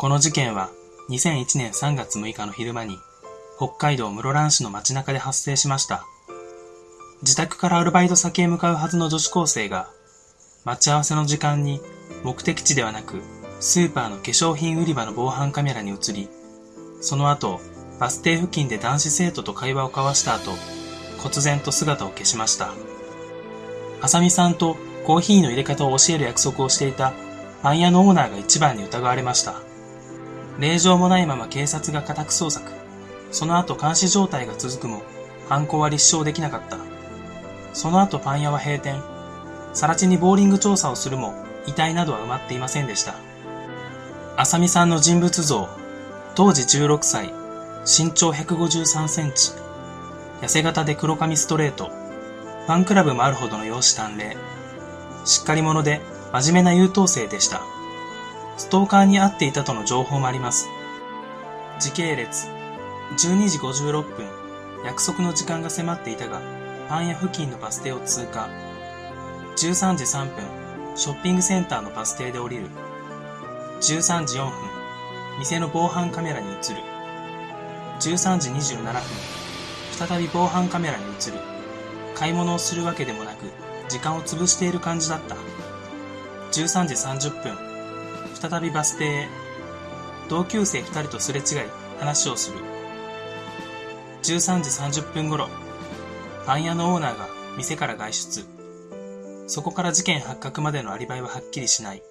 この事件は2001年3月6日の昼間に北海道室蘭市の街中で発生しました。自宅からアルバイト先へ向かうはずの女子高生が待ち合わせの時間に目的地ではなくスーパーの化粧品売り場の防犯カメラに映り、その後バス停付近で男子生徒と会話を交わした後、忽然と姿を消しました。あさみさんとコーヒーの入れ方を教える約束をしていたパン屋のオーナーが一番に疑われました。令状もないまま警察が家宅捜索。その後監視状態が続くも、犯行は立証できなかった。その後パン屋は閉店。更地にボーリング調査をするも、遺体などは埋まっていませんでした。浅見さんの人物像。当時16歳。身長153センチ。痩せ型で黒髪ストレート。ファンクラブもあるほどの容姿端麗。しっかり者で真面目な優等生でした。ストーカーに会っていたとの情報もあります。時系列。12時56分。約束の時間が迫っていたが、パン屋付近のバス停を通過。13時3分。ショッピングセンターのバス停で降りる。13時4分。店の防犯カメラに映る。13時27分。再び防犯カメラに映る。買い物をするわけでもなく、時間を潰している感じだった。13時30分。再びバス停へ。同級生2人とすれ違い話をする。13時30分頃、パン屋のオーナーが店から外出。そこから事件発覚までのアリバイははっきりしない。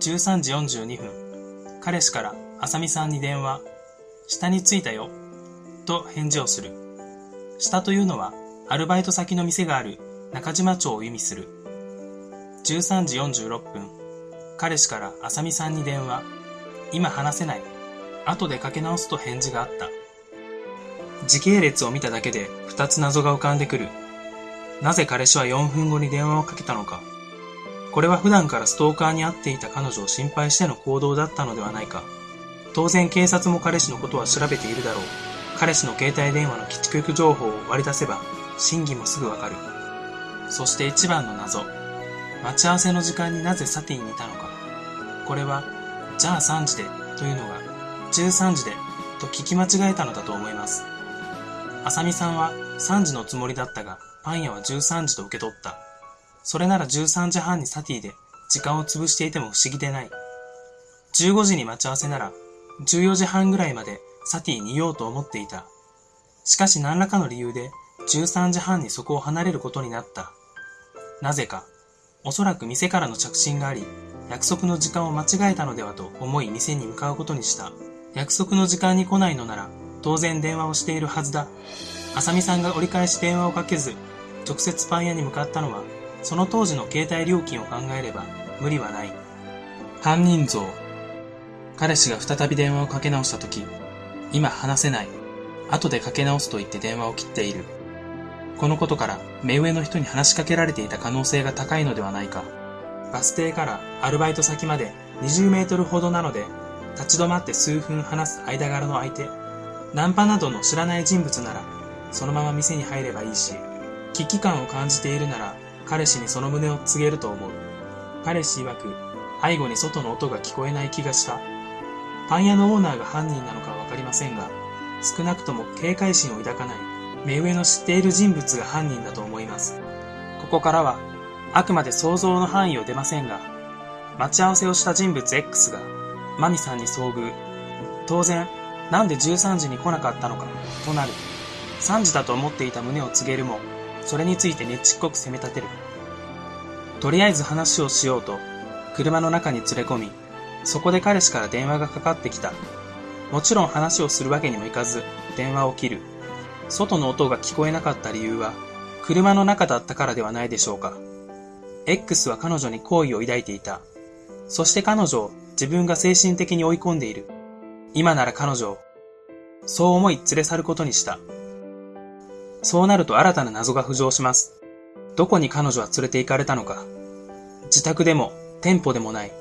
13時42分、彼氏から浅見さんに電話。下に着いたよ。と返事をする。下というのは、アルバイト先の店がある中島町を意味する。13時46分、彼氏から浅見さんに電話。今話せない。後でかけ直すと返事があった。時系列を見ただけで二つ謎が浮かんでくる。なぜ彼氏は4分後に電話をかけたのか。これは普段からストーカーに会っていた彼女を心配しての行動だったのではないか。当然警察も彼氏のことは調べているだろう。彼氏の携帯電話の基地局情報を割り出せば、真偽もすぐわかる。そして一番の謎。待ち合わせの時間になぜサティにいたのか。これは、じゃあ3時でというのが、13時でと聞き間違えたのだと思います。あさみさんは3時のつもりだったが、パン屋は13時と受け取った。それなら13時半にサティで時間を潰していても不思議でない。15時に待ち合わせなら14時半ぐらいまでサティにいようと思っていた。しかし何らかの理由で13時半にそこを離れることになった。なぜか、おそらく店からの着信があり、約束の時間を間違えたのではと思い店に向かうことにした。約束の時間に来ないのなら、当然電話をしているはずだ。あさみさんが折り返し電話をかけず、直接パン屋に向かったのは、その当時の携帯料金を考えれば無理はない。犯人像彼氏が再び電話をかけ直した時、今話せない。後でかけ直すと言って電話を切っている。このことから目上の人に話しかけられていた可能性が高いのではないか。バス停からアルバイト先まで20メートルほどなので、立ち止まって数分話す間柄の相手、ナンパなどの知らない人物なら、そのまま店に入ればいいし、危機感を感じているなら、彼氏にその旨を告げると思う。彼氏曰く、背後に外の音が聞こえない気がした。パン屋のオーナーが犯人なのかわかりませんが、少なくとも警戒心を抱かない、目上の知っている人物が犯人だと思います。ここからは、あくまで想像の範囲を出ませんが、待ち合わせをした人物 X が、マミさんに遭遇。当然、なんで13時に来なかったのか、となる。3時だと思っていた旨を告げるも、それについてねちっこく責め立てる。とりあえず話をしようと、車の中に連れ込み、そこで彼氏から電話がかかってきた。もちろん話をするわけにもいかず、電話を切る。外の音が聞こえなかった理由は、車の中だったからではないでしょうか。X は彼女に好意を抱いていた。そして彼女を自分が精神的に追い込んでいる。今なら彼女を、そう思い連れ去ることにした。そうなると新たな謎が浮上します。どこに彼女は連れて行かれたのか。自宅でも、店舗でもない。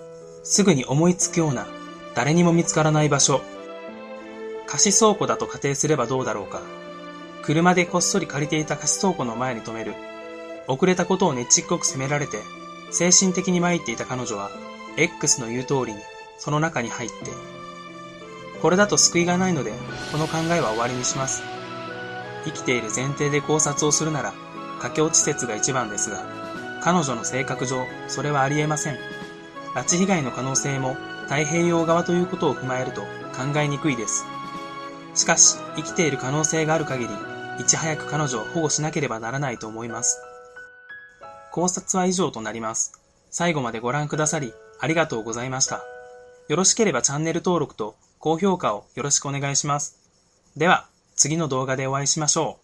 すぐに思いつくような、誰にも見つからない場所。貸し倉庫だと仮定すればどうだろうか。車でこっそり借りていた貸し倉庫の前に止める。遅れたことをねちっこく責められて、精神的に参っていた彼女は、X の言う通りに、その中に入って。これだと救いがないので、この考えは終わりにします。生きている前提で考察をするなら、駆け落ち説が一番ですが、彼女の性格上、それはありえません。拉致被害の可能性も太平洋側ということを踏まえると考えにくいです。しかし、生きている可能性がある限り、いち早く彼女を保護しなければならないと思います。考察は以上となります。最後までご覧くださり、ありがとうございました。よろしければチャンネル登録と高評価をよろしくお願いします。では、次の動画でお会いしましょう。